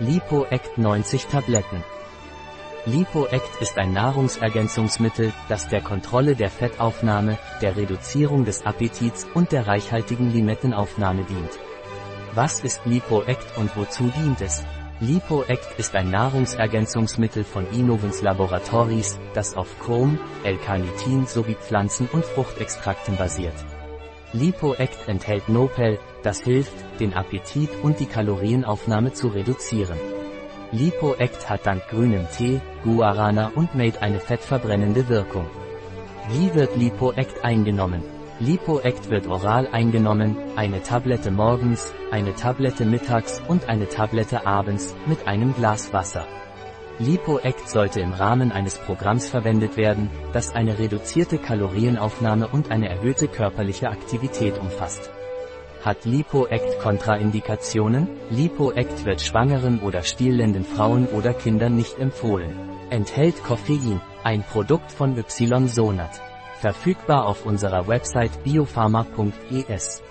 LipoAct 90 Tabletten. LipoAct ist ein Nahrungsergänzungsmittel, das der Kontrolle der Fettaufnahme, der Reduzierung des Appetits und der reichhaltigen Limettenaufnahme dient. Was ist LipoAct und wozu dient es? LipoAct ist ein Nahrungsergänzungsmittel von Innovens Laboratories, das auf Chrom, L-Carnitin sowie Pflanzen- und Fruchtextrakten basiert. LipoAct enthält Nopel, das hilft, den Appetit und die Kalorienaufnahme zu reduzieren. LipoAct hat dank grünem Tee, Guarana und Mate eine fettverbrennende Wirkung. Wie wird LipoAct eingenommen? LipoAct wird oral eingenommen, eine Tablette morgens, eine Tablette mittags und eine Tablette abends, mit einem Glas Wasser. LipoAct sollte im Rahmen eines Programms verwendet werden, das eine reduzierte Kalorienaufnahme und eine erhöhte körperliche Aktivität umfasst. Hat LipoAct Kontraindikationen? LipoAct wird schwangeren oder stillenden Frauen oder Kindern nicht empfohlen. Enthält Koffein, ein Produkt von Ysonat. Verfügbar auf unserer Website biopharma.es.